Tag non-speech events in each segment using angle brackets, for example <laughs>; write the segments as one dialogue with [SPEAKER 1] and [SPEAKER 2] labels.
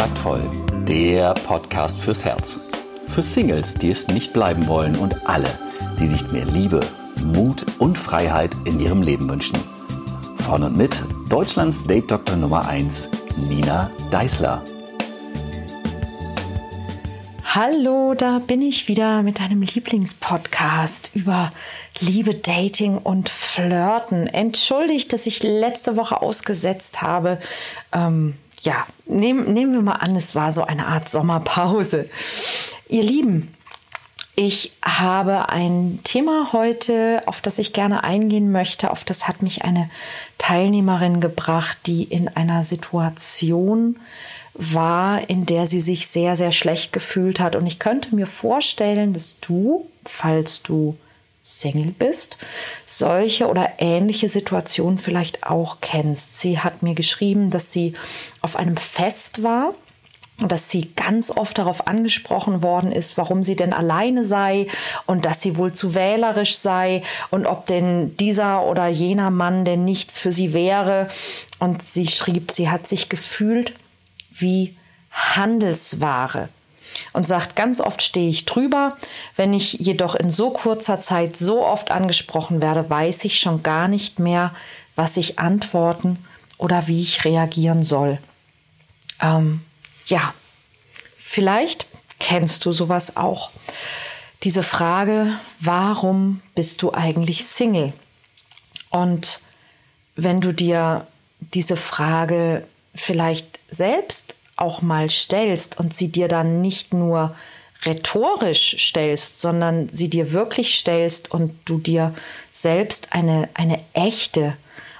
[SPEAKER 1] Kontaktvoll, der Podcast fürs Herz. Für Singles, die es nicht bleiben wollen und alle, die sich mehr Liebe, Mut und Freiheit in ihrem Leben wünschen. Von und mit Deutschlands Date-Doktor Nummer 1, Nina Deißler.
[SPEAKER 2] Hallo, da bin ich wieder mit deinem Lieblingspodcast über Liebe, Dating und Flirten. Entschuldigt, dass ich letzte Woche ausgesetzt habe. Ähm, ja, nehm, nehmen wir mal an, es war so eine Art Sommerpause. Ihr Lieben, ich habe ein Thema heute, auf das ich gerne eingehen möchte. Auf das hat mich eine Teilnehmerin gebracht, die in einer Situation war, in der sie sich sehr, sehr schlecht gefühlt hat. Und ich könnte mir vorstellen, dass du, falls du Single bist, solche oder ähnliche Situationen vielleicht auch kennst. Sie hat mir geschrieben, dass sie auf einem Fest war dass sie ganz oft darauf angesprochen worden ist, warum sie denn alleine sei und dass sie wohl zu wählerisch sei und ob denn dieser oder jener Mann denn nichts für sie wäre. Und sie schrieb, sie hat sich gefühlt wie Handelsware und sagt, ganz oft stehe ich drüber. Wenn ich jedoch in so kurzer Zeit so oft angesprochen werde, weiß ich schon gar nicht mehr, was ich antworten oder wie ich reagieren soll. Ähm, ja, vielleicht kennst du sowas auch. Diese Frage, warum bist du eigentlich Single? Und wenn du dir diese Frage vielleicht selbst auch mal stellst und sie dir dann nicht nur rhetorisch stellst, sondern sie dir wirklich stellst und du dir selbst eine, eine echte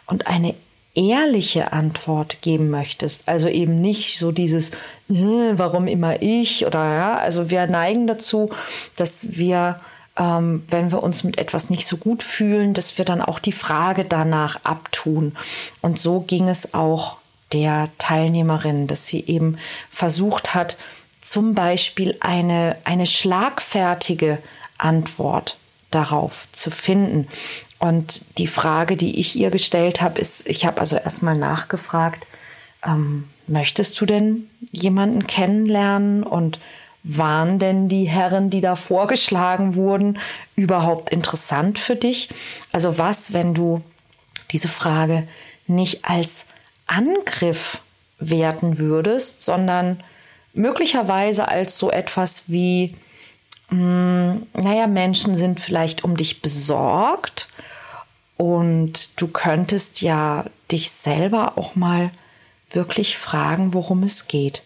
[SPEAKER 2] und eine ehrliche Antwort geben möchtest. Also eben nicht so dieses, äh, warum immer ich oder ja, also wir neigen dazu, dass wir, ähm, wenn wir uns mit etwas nicht so gut fühlen, dass wir dann auch die Frage danach abtun. Und so ging es auch der Teilnehmerin, dass sie eben versucht hat, zum Beispiel eine, eine schlagfertige Antwort darauf zu finden. Und die Frage, die ich ihr gestellt habe, ist, ich habe also erstmal nachgefragt, ähm, möchtest du denn jemanden kennenlernen und waren denn die Herren, die da vorgeschlagen wurden, überhaupt interessant für dich? Also was, wenn du diese Frage nicht als Angriff werten würdest, sondern möglicherweise als so etwas wie, mh, hm, naja, Menschen sind vielleicht um dich besorgt und du könntest ja dich selber auch mal wirklich fragen, worum es geht.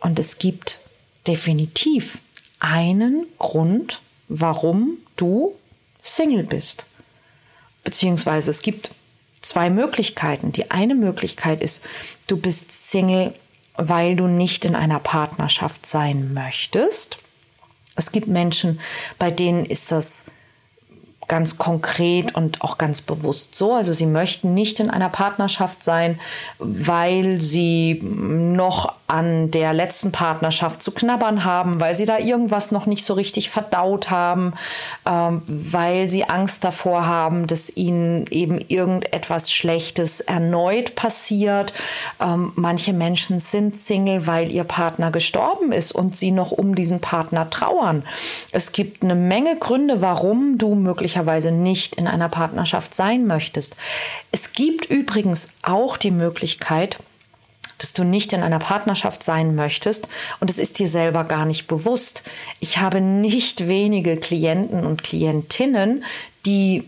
[SPEAKER 2] Und es gibt definitiv einen Grund, warum du Single bist. Beziehungsweise es gibt zwei Möglichkeiten. Die eine Möglichkeit ist, du bist Single, weil du nicht in einer Partnerschaft sein möchtest. Es gibt Menschen, bei denen ist das ganz konkret und auch ganz bewusst so. Also sie möchten nicht in einer Partnerschaft sein, weil sie noch an der letzten Partnerschaft zu knabbern haben, weil sie da irgendwas noch nicht so richtig verdaut haben, ähm, weil sie Angst davor haben, dass ihnen eben irgendetwas Schlechtes erneut passiert. Ähm, manche Menschen sind Single, weil ihr Partner gestorben ist und sie noch um diesen Partner trauern. Es gibt eine Menge Gründe, warum du möglicherweise möglicherweise nicht in einer Partnerschaft sein möchtest. Es gibt übrigens auch die Möglichkeit, dass du nicht in einer Partnerschaft sein möchtest und es ist dir selber gar nicht bewusst. Ich habe nicht wenige Klienten und Klientinnen, die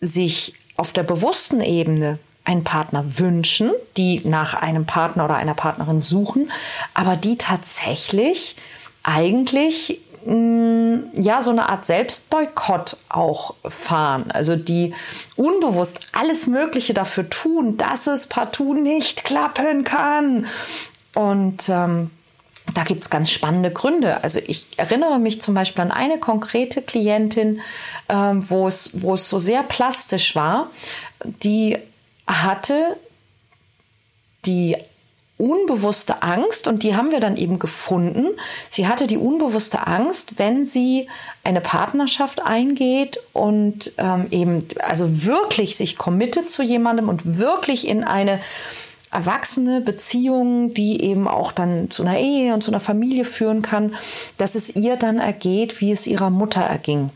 [SPEAKER 2] sich auf der bewussten Ebene einen Partner wünschen, die nach einem Partner oder einer Partnerin suchen, aber die tatsächlich eigentlich ja, so eine Art Selbstboykott auch fahren. Also die unbewusst alles Mögliche dafür tun, dass es partout nicht klappen kann. Und ähm, da gibt's ganz spannende Gründe. Also ich erinnere mich zum Beispiel an eine konkrete Klientin, ähm, es, wo es so sehr plastisch war. Die hatte die unbewusste Angst und die haben wir dann eben gefunden. Sie hatte die unbewusste Angst, wenn sie eine Partnerschaft eingeht und ähm, eben also wirklich sich committet zu jemandem und wirklich in eine erwachsene Beziehung, die eben auch dann zu einer Ehe und zu einer Familie führen kann, dass es ihr dann ergeht, wie es ihrer Mutter erging.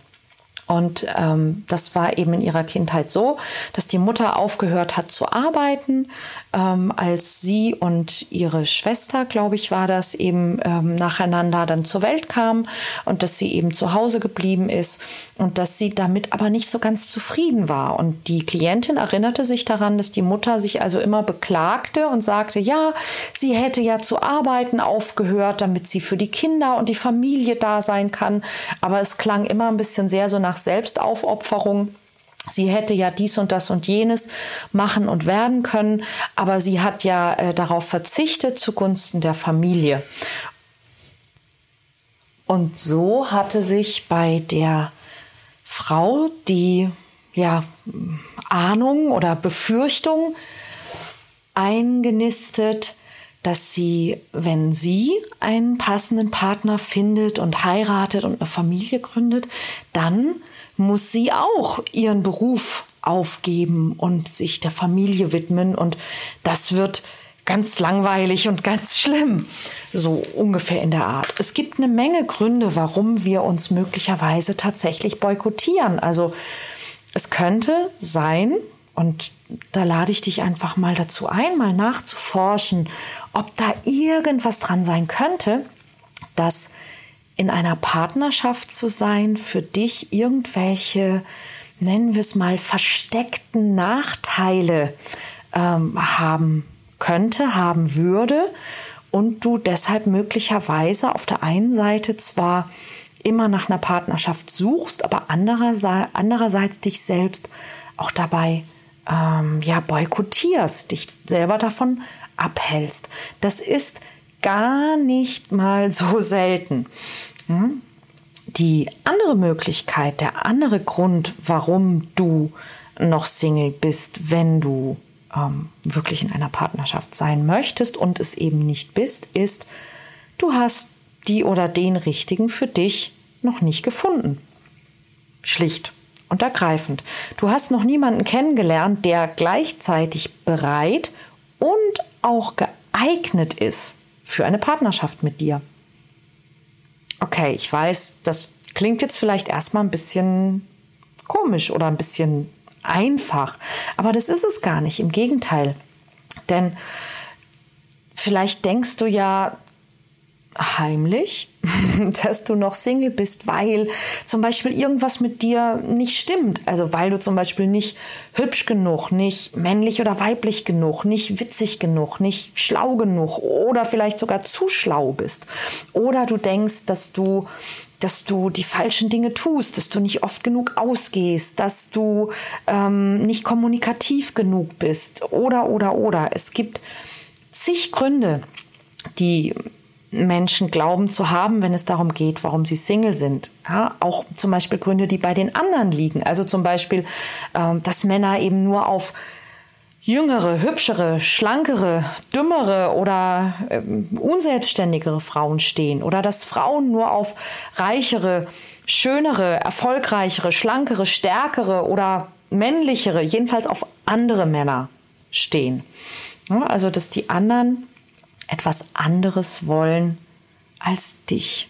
[SPEAKER 2] Und ähm, das war eben in ihrer Kindheit so, dass die Mutter aufgehört hat zu arbeiten, ähm, als sie und ihre Schwester, glaube ich, war das, eben ähm, nacheinander dann zur Welt kamen und dass sie eben zu Hause geblieben ist und dass sie damit aber nicht so ganz zufrieden war. Und die Klientin erinnerte sich daran, dass die Mutter sich also immer beklagte und sagte, ja, sie hätte ja zu arbeiten aufgehört, damit sie für die Kinder und die Familie da sein kann. Aber es klang immer ein bisschen sehr so nach Selbstaufopferung. Sie hätte ja dies und das und jenes machen und werden können, aber sie hat ja äh, darauf verzichtet zugunsten der Familie. Und so hatte sich bei der Frau die ja, Ahnung oder Befürchtung eingenistet, dass sie, wenn sie einen passenden Partner findet und heiratet und eine Familie gründet, dann muss sie auch ihren Beruf aufgeben und sich der Familie widmen. Und das wird ganz langweilig und ganz schlimm. So ungefähr in der Art. Es gibt eine Menge Gründe, warum wir uns möglicherweise tatsächlich boykottieren. Also es könnte sein, und da lade ich dich einfach mal dazu ein, mal nachzuforschen, ob da irgendwas dran sein könnte, dass in einer Partnerschaft zu sein für dich irgendwelche, nennen wir es mal, versteckten Nachteile ähm, haben könnte, haben würde und du deshalb möglicherweise auf der einen Seite zwar immer nach einer Partnerschaft suchst, aber andererseits, andererseits dich selbst auch dabei ähm, ja boykottierst, dich selber davon abhältst. Das ist gar nicht mal so selten. Die andere Möglichkeit, der andere Grund, warum du noch Single bist, wenn du ähm, wirklich in einer Partnerschaft sein möchtest und es eben nicht bist, ist, du hast die oder den richtigen für dich noch nicht gefunden. Schlicht und ergreifend. Du hast noch niemanden kennengelernt, der gleichzeitig bereit und auch geeignet ist für eine Partnerschaft mit dir. Okay, ich weiß, das klingt jetzt vielleicht erstmal ein bisschen komisch oder ein bisschen einfach, aber das ist es gar nicht. Im Gegenteil. Denn vielleicht denkst du ja, heimlich, <laughs> dass du noch Single bist, weil zum Beispiel irgendwas mit dir nicht stimmt. Also weil du zum Beispiel nicht hübsch genug, nicht männlich oder weiblich genug, nicht witzig genug, nicht schlau genug oder vielleicht sogar zu schlau bist. Oder du denkst, dass du dass du die falschen Dinge tust, dass du nicht oft genug ausgehst, dass du ähm, nicht kommunikativ genug bist oder oder oder. Es gibt zig Gründe, die Menschen glauben zu haben, wenn es darum geht, warum sie Single sind. Ja, auch zum Beispiel Gründe, die bei den anderen liegen. Also zum Beispiel, ähm, dass Männer eben nur auf jüngere, hübschere, schlankere, dümmere oder ähm, unselbstständigere Frauen stehen oder dass Frauen nur auf reichere, schönere, erfolgreichere, schlankere, stärkere oder männlichere, jedenfalls auf andere Männer stehen. Also dass die anderen etwas anderes wollen als dich.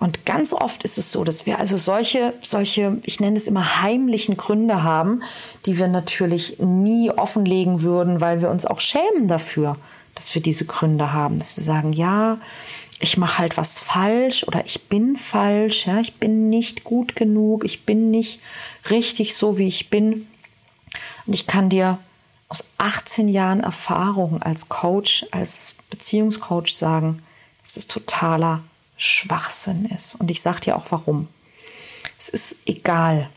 [SPEAKER 2] Und ganz oft ist es so, dass wir also solche, solche, ich nenne es immer heimlichen Gründe haben, die wir natürlich nie offenlegen würden, weil wir uns auch schämen dafür, dass wir diese Gründe haben, dass wir sagen, ja, ich mache halt was falsch oder ich bin falsch, ja, ich bin nicht gut genug, ich bin nicht richtig so, wie ich bin. Und ich kann dir aus 18 Jahren Erfahrung als Coach, als Beziehungscoach sagen, dass es totaler Schwachsinn ist. Und ich sage dir auch warum. Es ist egal.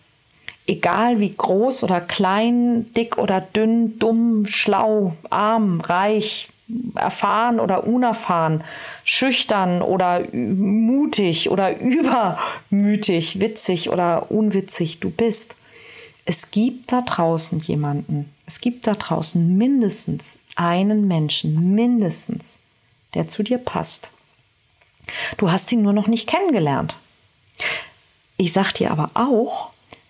[SPEAKER 2] Egal wie groß oder klein, dick oder dünn, dumm, schlau, arm, reich, erfahren oder unerfahren, schüchtern oder mutig oder <laughs> übermütig, witzig oder unwitzig du bist. Es gibt da draußen jemanden, es gibt da draußen mindestens einen Menschen, mindestens, der zu dir passt. Du hast ihn nur noch nicht kennengelernt. Ich sag dir aber auch,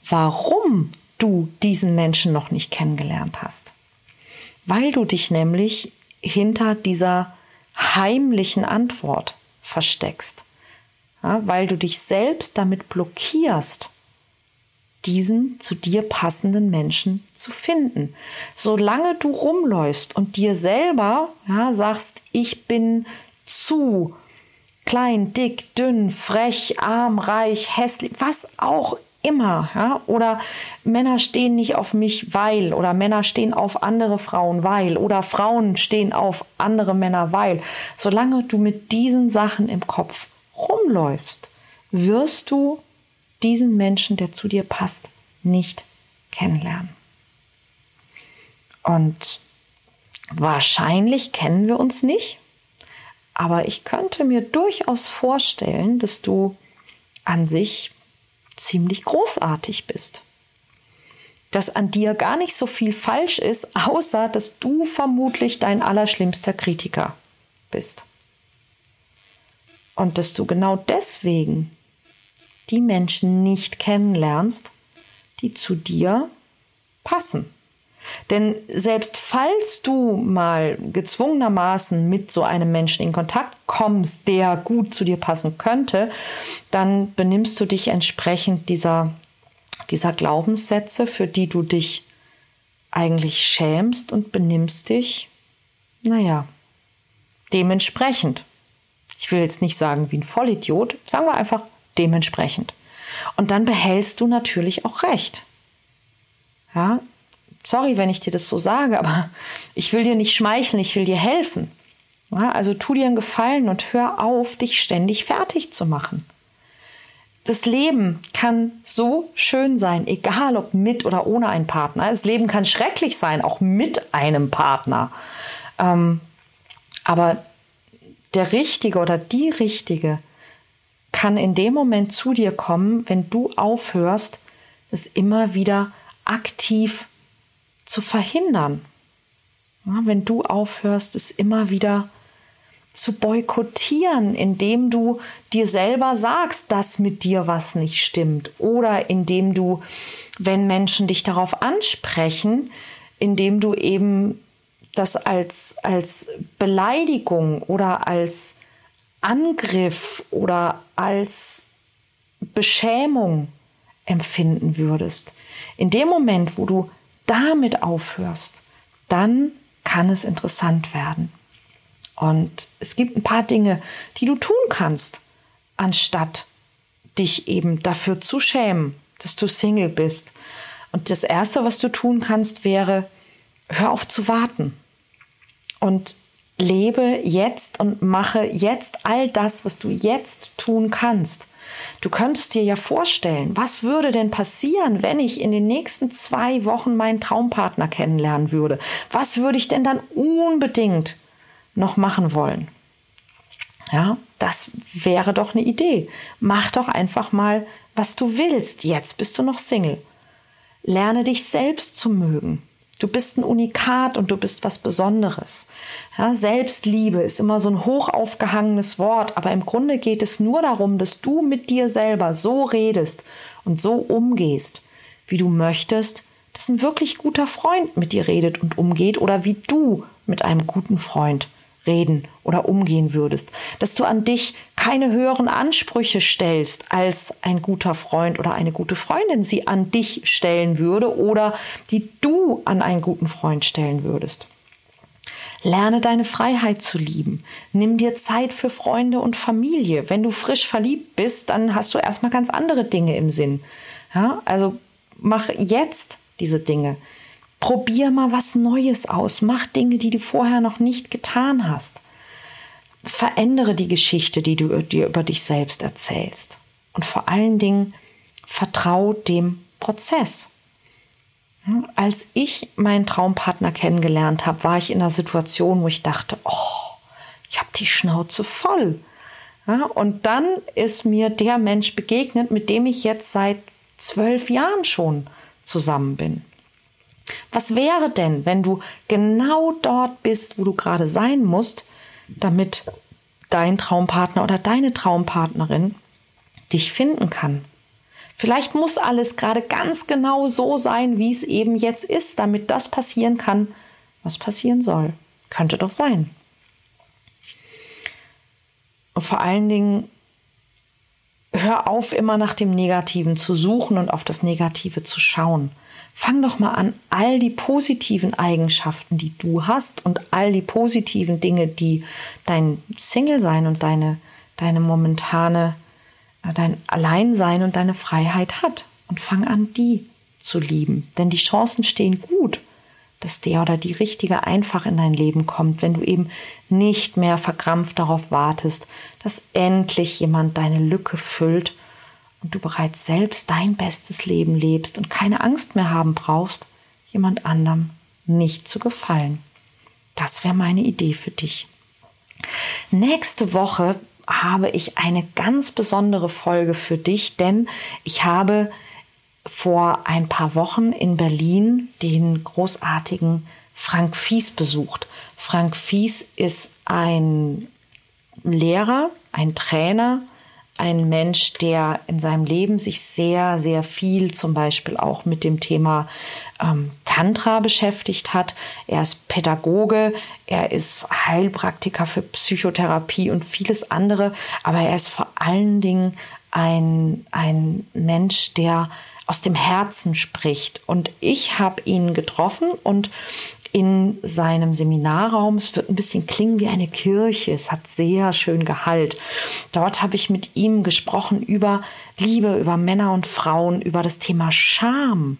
[SPEAKER 2] warum du diesen Menschen noch nicht kennengelernt hast. Weil du dich nämlich hinter dieser heimlichen Antwort versteckst, ja, weil du dich selbst damit blockierst, diesen zu dir passenden Menschen zu finden. Solange du rumläufst und dir selber ja, sagst, ich bin zu klein, dick, dünn, frech, arm, reich, hässlich, was auch immer, ja, oder Männer stehen nicht auf mich, weil, oder Männer stehen auf andere Frauen, weil, oder Frauen stehen auf andere Männer, weil. Solange du mit diesen Sachen im Kopf rumläufst, wirst du diesen Menschen, der zu dir passt, nicht kennenlernen. Und wahrscheinlich kennen wir uns nicht, aber ich könnte mir durchaus vorstellen, dass du an sich ziemlich großartig bist. Dass an dir gar nicht so viel falsch ist, <laughs> außer dass du vermutlich dein allerschlimmster Kritiker bist. Und dass du genau deswegen die Menschen nicht kennenlernst, die zu dir passen. Denn selbst falls du mal gezwungenermaßen mit so einem Menschen in Kontakt kommst, der gut zu dir passen könnte, dann benimmst du dich entsprechend dieser, dieser Glaubenssätze, für die du dich eigentlich schämst und benimmst dich, naja, dementsprechend. Ich will jetzt nicht sagen wie ein Vollidiot, sagen wir einfach dementsprechend. Und dann behältst du natürlich auch recht. Ja, sorry, wenn ich dir das so sage, aber ich will dir nicht schmeicheln, ich will dir helfen. Ja, also tu dir einen Gefallen und hör auf, dich ständig fertig zu machen. Das Leben kann so schön sein, egal ob mit oder ohne einen Partner. Das Leben kann schrecklich sein, auch mit einem Partner. Ähm, aber der Richtige oder die Richtige kann in dem Moment zu dir kommen, wenn du aufhörst, es immer wieder aktiv zu verhindern. Ja, wenn du aufhörst, es immer wieder zu boykottieren, indem du dir selber sagst, dass mit dir was nicht stimmt oder indem du, wenn Menschen dich darauf ansprechen, indem du eben das als, als Beleidigung oder als Angriff oder als Beschämung empfinden würdest. In dem Moment, wo du damit aufhörst, dann kann es interessant werden. Und es gibt ein paar Dinge, die du tun kannst, anstatt dich eben dafür zu schämen, dass du Single bist. Und das Erste, was du tun kannst, wäre, hör auf zu warten. Und lebe jetzt und mache jetzt all das, was du jetzt tun kannst. Du könntest dir ja vorstellen, was würde denn passieren, wenn ich in den nächsten zwei Wochen meinen Traumpartner kennenlernen würde? Was würde ich denn dann unbedingt noch machen wollen? Ja, das wäre doch eine Idee. Mach doch einfach mal, was du willst. Jetzt bist du noch Single. Lerne dich selbst zu mögen. Du bist ein Unikat und du bist was Besonderes. Ja, Selbstliebe ist immer so ein hoch aufgehangenes Wort, aber im Grunde geht es nur darum, dass du mit dir selber so redest und so umgehst, wie du möchtest, dass ein wirklich guter Freund mit dir redet und umgeht oder wie du mit einem guten Freund reden oder umgehen würdest, dass du an dich keine höheren Ansprüche stellst, als ein guter Freund oder eine gute Freundin sie an dich stellen würde oder die du an einen guten Freund stellen würdest. Lerne deine Freiheit zu lieben. Nimm dir Zeit für Freunde und Familie. Wenn du frisch verliebt bist, dann hast du erstmal ganz andere Dinge im Sinn. Ja, also mach jetzt diese Dinge. Probier mal was Neues aus. Mach Dinge, die du vorher noch nicht getan hast. Verändere die Geschichte, die du dir über dich selbst erzählst. Und vor allen Dingen vertrau dem Prozess. Als ich meinen Traumpartner kennengelernt habe, war ich in einer Situation, wo ich dachte, oh, ich habe die Schnauze voll. Ja, und dann ist mir der Mensch begegnet, mit dem ich jetzt seit zwölf Jahren schon zusammen bin. Was wäre denn, wenn du genau dort bist, wo du gerade sein musst, damit dein Traumpartner oder deine Traumpartnerin dich finden kann? Vielleicht muss alles gerade ganz genau so sein, wie es eben jetzt ist, damit das passieren kann, was passieren soll. Könnte doch sein. Und vor allen Dingen, hör auf, immer nach dem Negativen zu suchen und auf das Negative zu schauen. Fang doch mal an, all die positiven Eigenschaften, die du hast und all die positiven Dinge, die dein Single-Sein und deine, deine momentane, äh, dein Alleinsein und deine Freiheit hat. Und fang an, die zu lieben. Denn die Chancen stehen gut, dass der oder die Richtige einfach in dein Leben kommt, wenn du eben nicht mehr verkrampft darauf wartest, dass endlich jemand deine Lücke füllt und du bereits selbst dein bestes Leben lebst und keine Angst mehr haben brauchst, jemand anderem nicht zu gefallen. Das wäre meine Idee für dich. Nächste Woche habe ich eine ganz besondere Folge für dich, denn ich habe vor ein paar Wochen in Berlin den großartigen Frank Fies besucht. Frank Fies ist ein Lehrer, ein Trainer, ein Mensch, der in seinem Leben sich sehr, sehr viel zum Beispiel auch mit dem Thema ähm, Tantra beschäftigt hat. Er ist Pädagoge, er ist Heilpraktiker für Psychotherapie und vieles andere, aber er ist vor allen Dingen ein, ein Mensch, der aus dem Herzen spricht. Und ich habe ihn getroffen und in seinem Seminarraum. Es wird ein bisschen klingen wie eine Kirche. Es hat sehr schön Gehalt. Dort habe ich mit ihm gesprochen über Liebe, über Männer und Frauen, über das Thema Scham,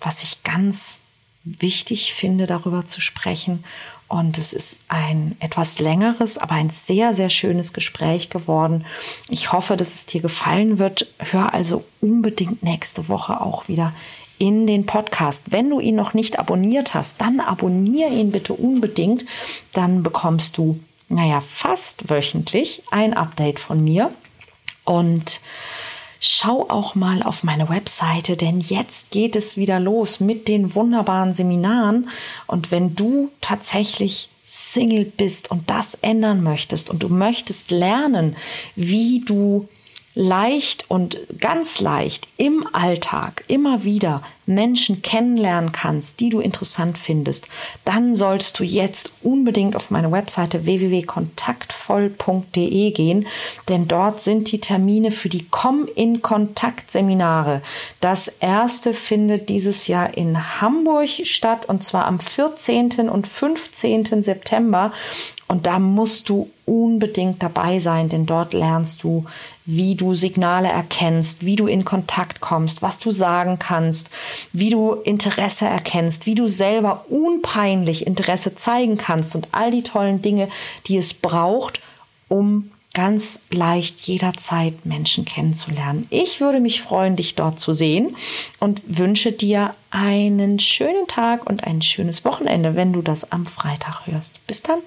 [SPEAKER 2] was ich ganz wichtig finde, darüber zu sprechen. Und es ist ein etwas längeres, aber ein sehr, sehr schönes Gespräch geworden. Ich hoffe, dass es dir gefallen wird. Hör also unbedingt nächste Woche auch wieder in den Podcast. Wenn du ihn noch nicht abonniert hast, dann abonniere ihn bitte unbedingt. Dann bekommst du, naja, fast wöchentlich ein Update von mir. Und schau auch mal auf meine Webseite, denn jetzt geht es wieder los mit den wunderbaren Seminaren. Und wenn du tatsächlich Single bist und das ändern möchtest und du möchtest lernen, wie du leicht und ganz leicht im Alltag immer wieder Menschen kennenlernen kannst, die du interessant findest, dann solltest du jetzt unbedingt auf meine Webseite www.kontaktvoll.de gehen, denn dort sind die Termine für die Komm in Kontakt Seminare. Das erste findet dieses Jahr in Hamburg statt und zwar am 14. und 15. September und da musst du unbedingt dabei sein, denn dort lernst du, wie du Signale erkennst, wie du in Kontakt kommst, was du sagen kannst, wie du Interesse erkennst, wie du selber unpeinlich Interesse zeigen kannst und all die tollen Dinge, die es braucht, um ganz leicht jederzeit Menschen kennenzulernen. Ich würde mich freuen, dich dort zu sehen und wünsche dir einen schönen Tag und ein schönes Wochenende, wenn du das am Freitag hörst. Bis dann.